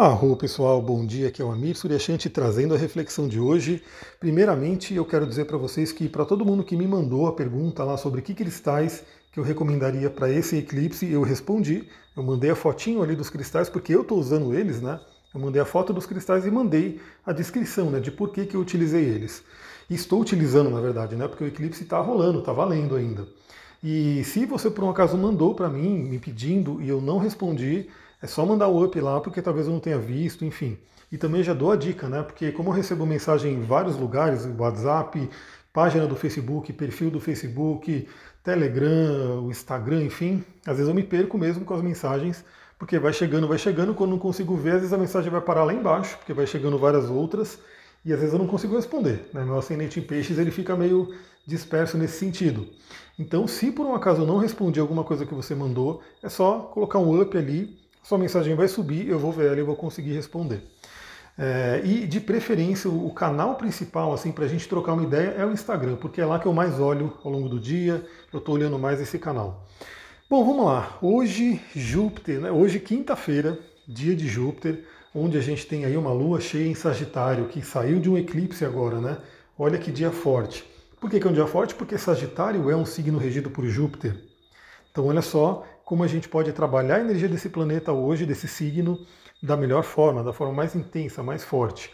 Arro pessoal, bom dia, aqui é o Amir Suryashanti trazendo a reflexão de hoje. Primeiramente, eu quero dizer para vocês que para todo mundo que me mandou a pergunta lá sobre que cristais que eu recomendaria para esse eclipse, eu respondi. Eu mandei a fotinho ali dos cristais porque eu estou usando eles, né? Eu mandei a foto dos cristais e mandei a descrição, né, de por que, que eu utilizei eles. Estou utilizando, na verdade, né, porque o eclipse está rolando, está valendo ainda. E se você por um acaso mandou para mim, me pedindo, e eu não respondi, é só mandar o up lá, porque talvez eu não tenha visto, enfim. E também já dou a dica, né? Porque como eu recebo mensagem em vários lugares, WhatsApp, página do Facebook, perfil do Facebook, Telegram, o Instagram, enfim, às vezes eu me perco mesmo com as mensagens, porque vai chegando, vai chegando, quando não consigo ver, às vezes a mensagem vai parar lá embaixo, porque vai chegando várias outras, e às vezes eu não consigo responder. Né? Meu ascendente em peixes ele fica meio disperso nesse sentido. Então, se por um acaso eu não respondi alguma coisa que você mandou, é só colocar um up ali sua mensagem vai subir, eu vou ver ela e vou conseguir responder. É, e de preferência, o canal principal, assim, para a gente trocar uma ideia é o Instagram, porque é lá que eu mais olho ao longo do dia, eu estou olhando mais esse canal. Bom, vamos lá. Hoje, Júpiter, né? hoje, quinta-feira, dia de Júpiter, onde a gente tem aí uma lua cheia em Sagitário, que saiu de um eclipse agora, né? Olha que dia forte. Por que, que é um dia forte? Porque Sagitário é um signo regido por Júpiter. Então, olha só como a gente pode trabalhar a energia desse planeta hoje, desse signo, da melhor forma, da forma mais intensa, mais forte.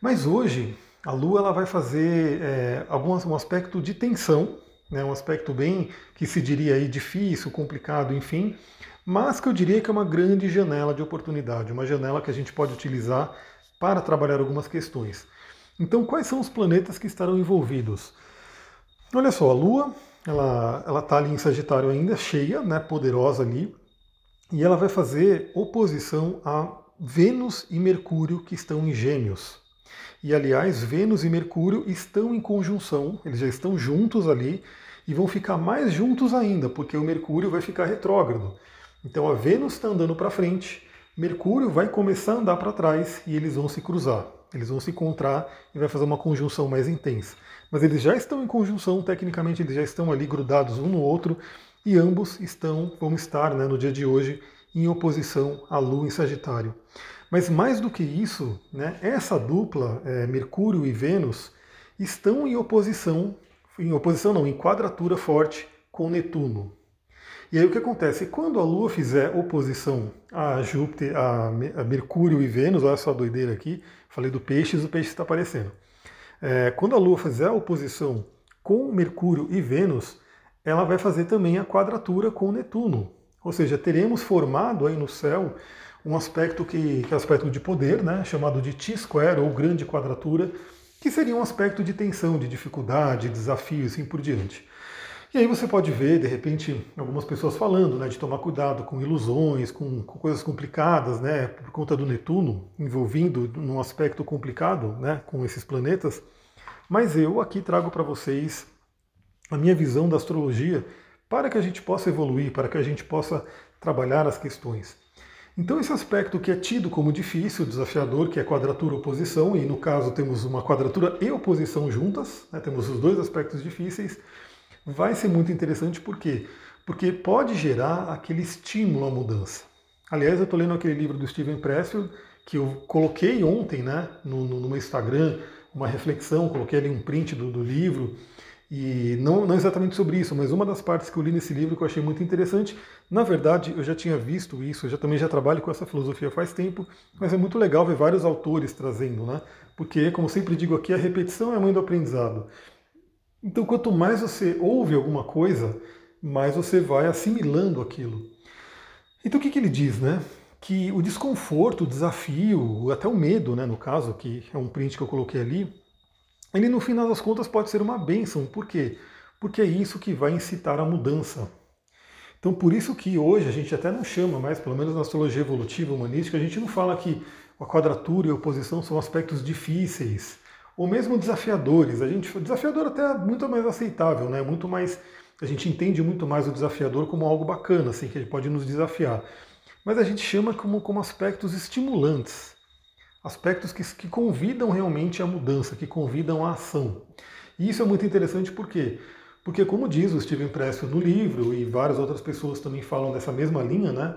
Mas hoje, a Lua ela vai fazer é, algum, um aspecto de tensão, né, um aspecto bem que se diria aí difícil, complicado, enfim, mas que eu diria que é uma grande janela de oportunidade, uma janela que a gente pode utilizar para trabalhar algumas questões. Então, quais são os planetas que estarão envolvidos? Olha só, a Lua ela ela está ali em Sagitário ainda, cheia, né, poderosa ali, e ela vai fazer oposição a Vênus e Mercúrio que estão em Gêmeos. E aliás, Vênus e Mercúrio estão em conjunção, eles já estão juntos ali e vão ficar mais juntos ainda, porque o Mercúrio vai ficar retrógrado. Então a Vênus está andando para frente, Mercúrio vai começar a andar para trás e eles vão se cruzar. Eles vão se encontrar e vai fazer uma conjunção mais intensa. Mas eles já estão em conjunção, tecnicamente eles já estão ali grudados um no outro, e ambos estão, vão estar né, no dia de hoje em oposição à Lua em Sagitário. Mas mais do que isso, né, essa dupla, é, Mercúrio e Vênus, estão em oposição, em oposição não, em quadratura forte com Netuno. E aí o que acontece? Quando a Lua fizer oposição a Júpiter, a Mercúrio e Vênus, olha só a doideira aqui, falei do peixes, o peixe está aparecendo. É, quando a Lua fizer oposição com Mercúrio e Vênus, ela vai fazer também a quadratura com Netuno. Ou seja, teremos formado aí no céu um aspecto que, que é aspecto de poder, né, chamado de T-square ou grande quadratura, que seria um aspecto de tensão, de dificuldade, desafio e assim por diante. E aí você pode ver, de repente, algumas pessoas falando né, de tomar cuidado com ilusões, com, com, coisas complicadas, né, por conta do Netuno, envolvendo num aspecto complicado né, com esses planetas. Mas eu aqui trago para vocês a minha visão da astrologia para que a gente possa evoluir, para que a gente possa trabalhar as questões. Então, esse aspecto que é tido como difícil, desafiador, que é quadratura oposição, e no caso temos uma quadratura e oposição juntas, né, temos os dois aspectos difíceis vai ser muito interessante por quê? Porque pode gerar aquele estímulo à mudança. Aliás, eu estou lendo aquele livro do Steven Pressfield que eu coloquei ontem né, no, no, no meu Instagram, uma reflexão, coloquei ali um print do, do livro, e não, não exatamente sobre isso, mas uma das partes que eu li nesse livro que eu achei muito interessante, na verdade eu já tinha visto isso, eu já, também já trabalho com essa filosofia faz tempo, mas é muito legal ver vários autores trazendo, né? Porque, como sempre digo aqui, a repetição é a mãe do aprendizado. Então, quanto mais você ouve alguma coisa, mais você vai assimilando aquilo. Então, o que, que ele diz, né? Que o desconforto, o desafio, até o medo, né, no caso, que é um print que eu coloquei ali, ele no final das contas pode ser uma bênção. Por quê? Porque é isso que vai incitar a mudança. Então, por isso que hoje a gente até não chama mais, pelo menos na astrologia evolutiva humanística, a gente não fala que a quadratura e a oposição são aspectos difíceis, ou mesmo desafiadores. A gente, desafiador até é muito mais aceitável, né? Muito mais, a gente entende muito mais o desafiador como algo bacana, assim, que ele pode nos desafiar. Mas a gente chama como, como aspectos estimulantes, aspectos que, que convidam realmente à mudança, que convidam à ação. E isso é muito interessante por quê? Porque, como diz o Steven Pressfield no livro, e várias outras pessoas também falam dessa mesma linha, né?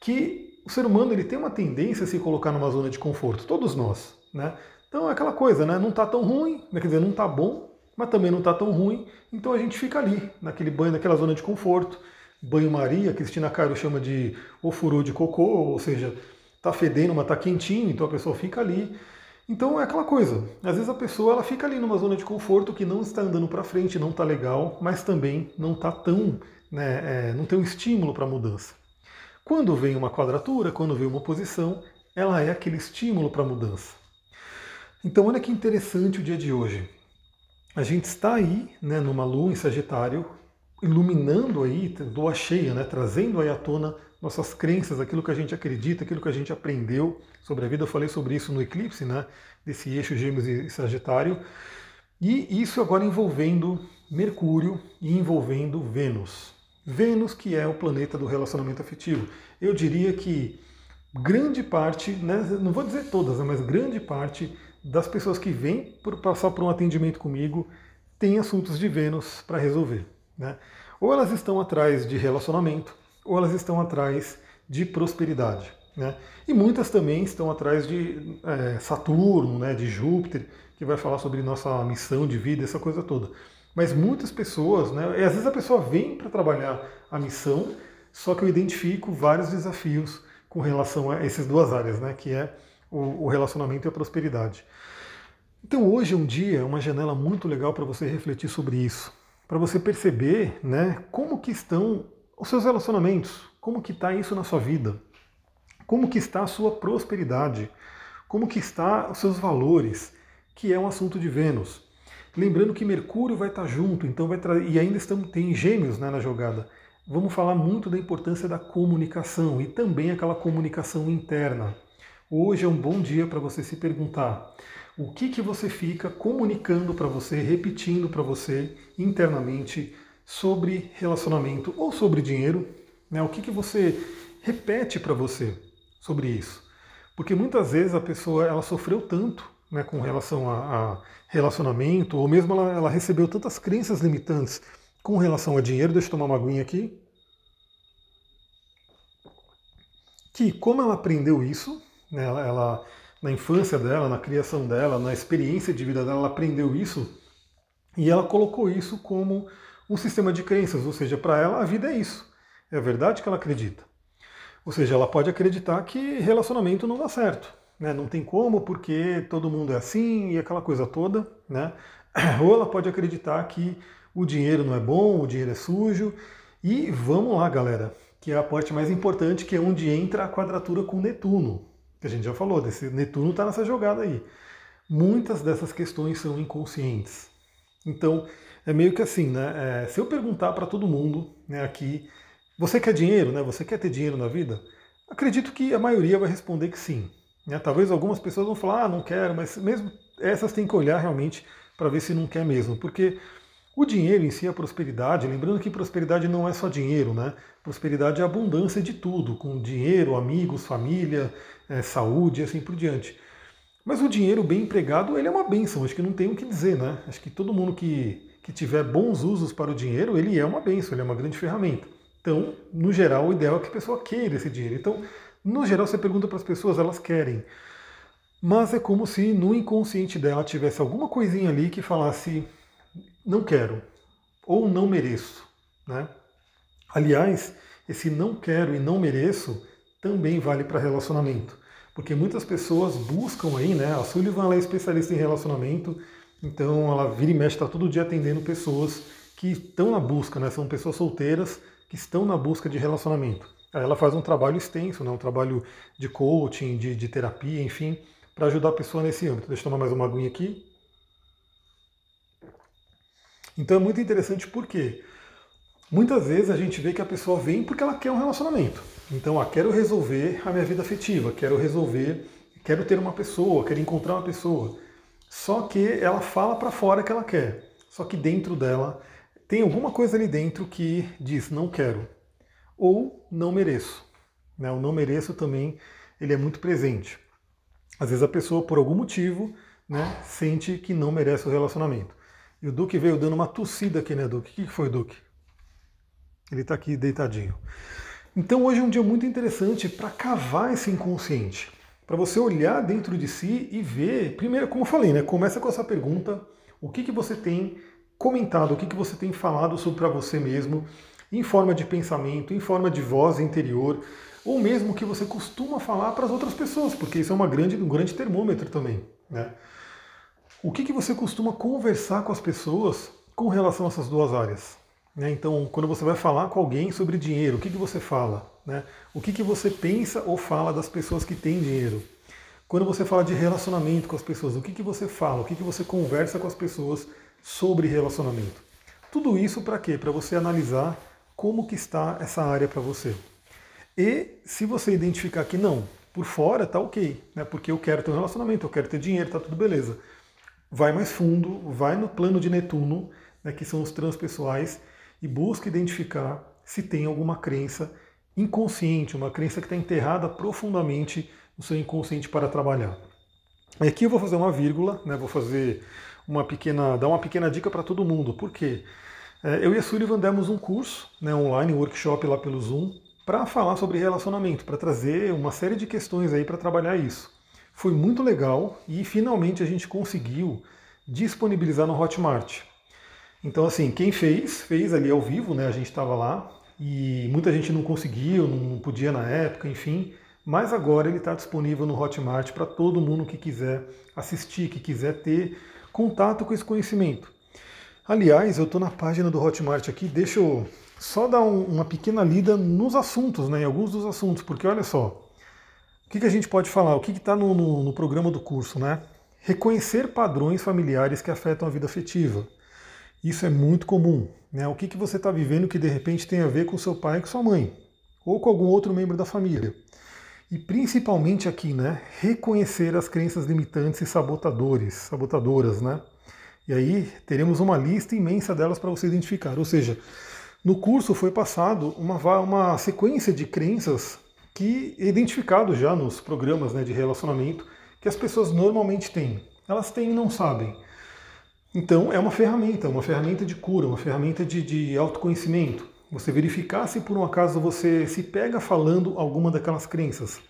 Que o ser humano ele tem uma tendência a se colocar numa zona de conforto, todos nós, né? Então é aquela coisa, né? Não está tão ruim, né? quer dizer, não está bom, mas também não está tão ruim, então a gente fica ali, naquele banho, naquela zona de conforto. Banho-maria, Cristina Cairo chama de ofurô de cocô, ou seja, está fedendo, mas está quentinho, então a pessoa fica ali. Então é aquela coisa, às vezes a pessoa ela fica ali numa zona de conforto que não está andando para frente, não está legal, mas também não está tão, né, é, não tem um estímulo para mudança. Quando vem uma quadratura, quando vem uma oposição, ela é aquele estímulo para mudança. Então olha que interessante o dia de hoje. A gente está aí, né, numa lua em Sagitário, iluminando aí, lua cheia, né, trazendo aí à tona nossas crenças, aquilo que a gente acredita, aquilo que a gente aprendeu sobre a vida. Eu falei sobre isso no eclipse, né, desse eixo Gêmeos e Sagitário. E isso agora envolvendo Mercúrio e envolvendo Vênus. Vênus, que é o planeta do relacionamento afetivo. Eu diria que grande parte, né, não vou dizer todas, né, mas grande parte das pessoas que vêm por passar por um atendimento comigo tem assuntos de Vênus para resolver. Né? Ou elas estão atrás de relacionamento, ou elas estão atrás de prosperidade. Né? E muitas também estão atrás de é, Saturno, né, de Júpiter, que vai falar sobre nossa missão de vida, essa coisa toda. Mas muitas pessoas, né, e às vezes a pessoa vem para trabalhar a missão, só que eu identifico vários desafios com relação a essas duas áreas, né, que é o, o relacionamento e a prosperidade. Então hoje é um dia, uma janela muito legal para você refletir sobre isso, para você perceber, né, como que estão os seus relacionamentos, como que está isso na sua vida, como que está a sua prosperidade, como que está os seus valores, que é um assunto de Vênus. Lembrando que Mercúrio vai estar tá junto, então vai e ainda estamos, tem gêmeos né, na jogada. Vamos falar muito da importância da comunicação e também aquela comunicação interna. Hoje é um bom dia para você se perguntar o que, que você fica comunicando para você, repetindo para você internamente sobre relacionamento ou sobre dinheiro, né? o que, que você repete para você sobre isso. Porque muitas vezes a pessoa ela sofreu tanto né, com relação a, a relacionamento, ou mesmo ela, ela, recebeu tantas crenças limitantes com relação a dinheiro. Deixa eu tomar uma aguinha aqui. Que como ela aprendeu isso, né, ela, ela, na infância dela, na criação dela, na experiência de vida dela, ela aprendeu isso e ela colocou isso como um sistema de crenças, ou seja, para ela a vida é isso. É a verdade que ela acredita. Ou seja, ela pode acreditar que relacionamento não dá certo. Né? Não tem como, porque todo mundo é assim e aquela coisa toda. Né? Ou ela pode acreditar que o dinheiro não é bom, o dinheiro é sujo. E vamos lá, galera, que é a parte mais importante, que é onde entra a quadratura com Netuno que a gente já falou, desse Netuno está nessa jogada aí. Muitas dessas questões são inconscientes. Então, é meio que assim, né? É, se eu perguntar para todo mundo né, aqui, você quer dinheiro, né? Você quer ter dinheiro na vida? Acredito que a maioria vai responder que sim. Né? Talvez algumas pessoas vão falar, ah, não quero, mas mesmo essas têm que olhar realmente para ver se não quer mesmo, porque o dinheiro em si, a prosperidade, lembrando que prosperidade não é só dinheiro, né? Prosperidade é abundância de tudo, com dinheiro, amigos, família, é, saúde e assim por diante. Mas o dinheiro bem empregado, ele é uma benção, acho que não tem o que dizer, né? Acho que todo mundo que, que tiver bons usos para o dinheiro, ele é uma benção, ele é uma grande ferramenta. Então, no geral, o ideal é que a pessoa queira esse dinheiro. Então, no geral, você pergunta para as pessoas, elas querem. Mas é como se no inconsciente dela tivesse alguma coisinha ali que falasse não quero ou não mereço. Né? Aliás, esse não quero e não mereço também vale para relacionamento. Porque muitas pessoas buscam aí, né? A Sullivan é especialista em relacionamento, então ela vira e mexe, está todo dia atendendo pessoas que estão na busca, né? São pessoas solteiras que estão na busca de relacionamento. Aí ela faz um trabalho extenso, né? um trabalho de coaching, de, de terapia, enfim, para ajudar a pessoa nesse âmbito. Deixa eu tomar mais uma aguinha aqui. Então é muito interessante porque muitas vezes a gente vê que a pessoa vem porque ela quer um relacionamento. Então, ah, quero resolver a minha vida afetiva, quero resolver, quero ter uma pessoa, quero encontrar uma pessoa. Só que ela fala para fora que ela quer. Só que dentro dela tem alguma coisa ali dentro que diz não quero ou não mereço. Né? O não mereço também ele é muito presente. Às vezes a pessoa por algum motivo né, sente que não merece o relacionamento. E o Duque veio dando uma tossida aqui, né, Duque? O que foi, Duque? Ele está aqui deitadinho. Então hoje é um dia muito interessante para cavar esse inconsciente, para você olhar dentro de si e ver, primeiro, como eu falei, né? Começa com essa pergunta: o que, que você tem comentado, o que, que você tem falado sobre para você mesmo, em forma de pensamento, em forma de voz interior, ou mesmo o que você costuma falar para as outras pessoas, porque isso é uma grande, um grande termômetro também. Né? O que, que você costuma conversar com as pessoas com relação a essas duas áreas? Né? Então, quando você vai falar com alguém sobre dinheiro, o que, que você fala? Né? O que, que você pensa ou fala das pessoas que têm dinheiro? Quando você fala de relacionamento com as pessoas, o que, que você fala? O que, que você conversa com as pessoas sobre relacionamento? Tudo isso para quê? Para você analisar como que está essa área para você. E se você identificar que não, por fora tá ok, né? Porque eu quero ter um relacionamento, eu quero ter dinheiro, tá tudo beleza. Vai mais fundo, vai no plano de Netuno, né, que são os transpessoais, e busca identificar se tem alguma crença inconsciente, uma crença que está enterrada profundamente no seu inconsciente para trabalhar. Aqui eu vou fazer uma vírgula, né, vou fazer uma pequena, dar uma pequena dica para todo mundo. Por quê? É, eu e a Sullivan demos um curso né, online, um workshop lá pelo Zoom, para falar sobre relacionamento, para trazer uma série de questões aí para trabalhar isso. Foi muito legal e finalmente a gente conseguiu disponibilizar no Hotmart. Então, assim, quem fez, fez ali ao vivo, né? A gente estava lá e muita gente não conseguiu, não podia na época, enfim. Mas agora ele está disponível no Hotmart para todo mundo que quiser assistir, que quiser ter contato com esse conhecimento. Aliás, eu estou na página do Hotmart aqui, deixa eu só dar um, uma pequena lida nos assuntos, né, em alguns dos assuntos, porque olha só, o que, que a gente pode falar? O que está no, no, no programa do curso, né? Reconhecer padrões familiares que afetam a vida afetiva. Isso é muito comum. Né? O que, que você está vivendo que de repente tem a ver com seu pai e com sua mãe, ou com algum outro membro da família. E principalmente aqui, né, reconhecer as crenças limitantes e sabotadores, sabotadoras, né? E aí teremos uma lista imensa delas para você identificar. Ou seja, no curso foi passado uma, uma sequência de crenças que identificado já nos programas né, de relacionamento que as pessoas normalmente têm. Elas têm e não sabem. Então é uma ferramenta, uma ferramenta de cura, uma ferramenta de, de autoconhecimento. Você verificar se por um acaso você se pega falando alguma daquelas crenças.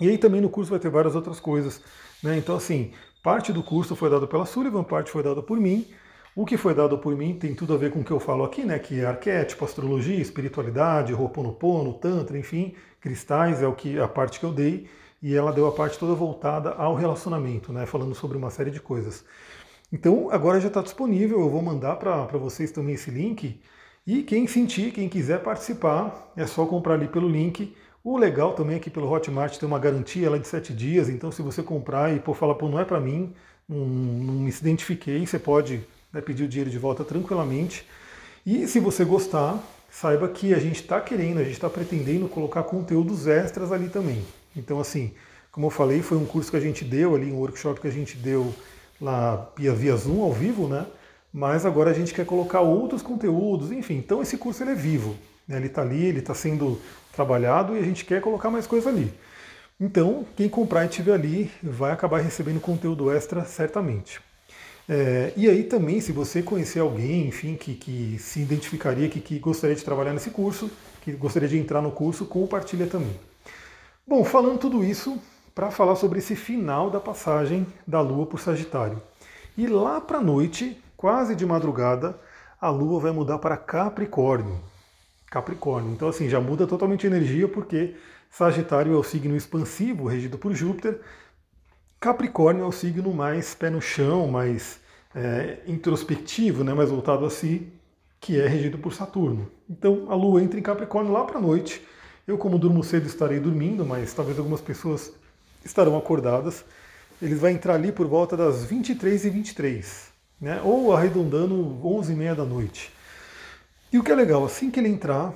E aí também no curso vai ter várias outras coisas. Né? Então, assim, parte do curso foi dado pela Sullivan, parte foi dada por mim. O que foi dado por mim tem tudo a ver com o que eu falo aqui, né? Que é arquétipo, astrologia, espiritualidade, Ho'oponopono, Tantra, enfim, cristais é o que a parte que eu dei. E ela deu a parte toda voltada ao relacionamento, né? Falando sobre uma série de coisas. Então agora já está disponível, eu vou mandar para vocês também esse link. E quem sentir, quem quiser participar, é só comprar ali pelo link. O legal também é que pelo Hotmart tem uma garantia é de 7 dias, então se você comprar e por falar, pô, não é para mim, não, não, me identifiquei, você pode né, pedir o dinheiro de volta tranquilamente. E se você gostar, saiba que a gente está querendo, a gente está pretendendo colocar conteúdos extras ali também. Então, assim, como eu falei, foi um curso que a gente deu ali, um workshop que a gente deu lá via, via Zoom ao vivo, né? Mas agora a gente quer colocar outros conteúdos, enfim. Então esse curso ele é vivo, né? ele está ali, ele está sendo trabalhado e a gente quer colocar mais coisa ali. Então quem comprar e tiver ali vai acabar recebendo conteúdo extra certamente. É, e aí também, se você conhecer alguém, enfim, que, que se identificaria, que, que gostaria de trabalhar nesse curso, que gostaria de entrar no curso, compartilha também. Bom, falando tudo isso, para falar sobre esse final da passagem da Lua por Sagitário. E lá para a noite, quase de madrugada, a Lua vai mudar para Capricórnio. Capricórnio. Então, assim, já muda totalmente a energia, porque Sagitário é o signo expansivo, regido por Júpiter. Capricórnio é o signo mais pé no chão, mais é, introspectivo, né, mais voltado a si, que é regido por Saturno. Então, a Lua entra em Capricórnio lá para a noite. Eu, como durmo cedo, estarei dormindo, mas talvez algumas pessoas estarão acordadas. Ele vai entrar ali por volta das 23 e 23, né? ou arredondando 11 e meia da noite. E o que é legal, assim que ele entrar,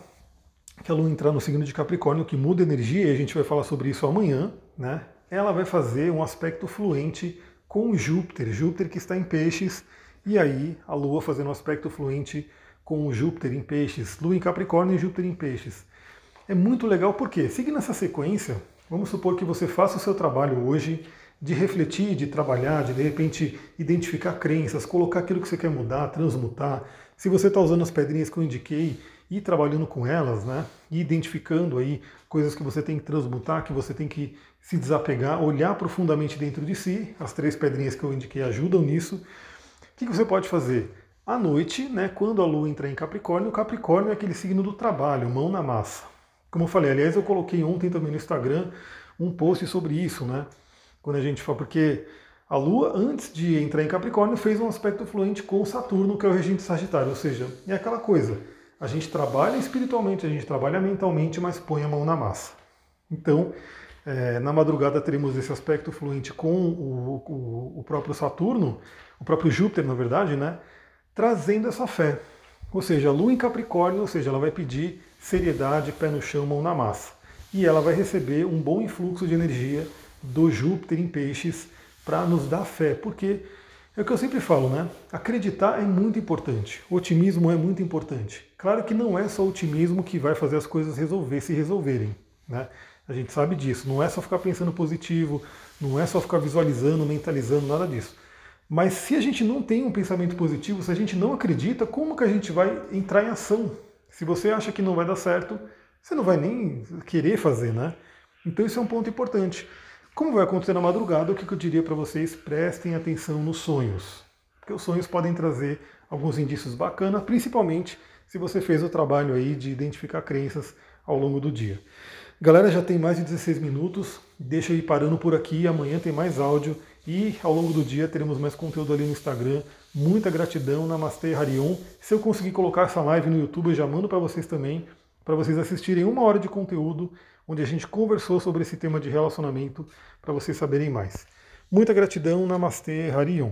que a Lua entrar no signo de Capricórnio, que muda energia, e a gente vai falar sobre isso amanhã, né? Ela vai fazer um aspecto fluente com Júpiter, Júpiter que está em peixes, e aí a Lua fazendo um aspecto fluente com Júpiter em peixes, Lua em Capricórnio e Júpiter em peixes. É muito legal porque, seguindo essa sequência, Vamos supor que você faça o seu trabalho hoje de refletir, de trabalhar, de de repente identificar crenças, colocar aquilo que você quer mudar, transmutar. Se você está usando as pedrinhas que eu indiquei ir trabalhando com elas, né? E identificando aí coisas que você tem que transmutar, que você tem que se desapegar, olhar profundamente dentro de si. As três pedrinhas que eu indiquei ajudam nisso. O que você pode fazer? À noite, né, quando a Lua entrar em Capricórnio, o Capricórnio é aquele signo do trabalho, mão na massa. Como eu falei, aliás, eu coloquei ontem também no Instagram um post sobre isso, né? Quando a gente fala, porque a Lua, antes de entrar em Capricórnio, fez um aspecto fluente com Saturno, que é o regente Sagitário. Ou seja, é aquela coisa. A gente trabalha espiritualmente, a gente trabalha mentalmente, mas põe a mão na massa. Então, é, na madrugada teremos esse aspecto fluente com o, o, o, próprio Saturno, o próprio Júpiter, na verdade, né? Trazendo essa fé. Ou seja, a Lua em Capricórnio, ou seja, ela vai pedir seriedade, pé no chão, mão na massa. E ela vai receber um bom influxo de energia do Júpiter em Peixes para nos dar fé, porque é o que eu sempre falo, né? Acreditar é muito importante, otimismo é muito importante. Claro que não é só otimismo que vai fazer as coisas resolver se resolverem, né? A gente sabe disso, não é só ficar pensando positivo, não é só ficar visualizando, mentalizando, nada disso. Mas se a gente não tem um pensamento positivo, se a gente não acredita, como que a gente vai entrar em ação? Se você acha que não vai dar certo, você não vai nem querer fazer, né? Então isso é um ponto importante. Como vai acontecer na madrugada, o que eu diria para vocês? Prestem atenção nos sonhos. Porque os sonhos podem trazer alguns indícios bacanas, principalmente se você fez o trabalho aí de identificar crenças ao longo do dia. Galera, já tem mais de 16 minutos. Deixa ir parando por aqui. Amanhã tem mais áudio e ao longo do dia teremos mais conteúdo ali no Instagram. Muita gratidão, Namastê Harion. Se eu conseguir colocar essa live no YouTube, eu já mando para vocês também, para vocês assistirem uma hora de conteúdo onde a gente conversou sobre esse tema de relacionamento para vocês saberem mais. Muita gratidão, Namastê, Harion.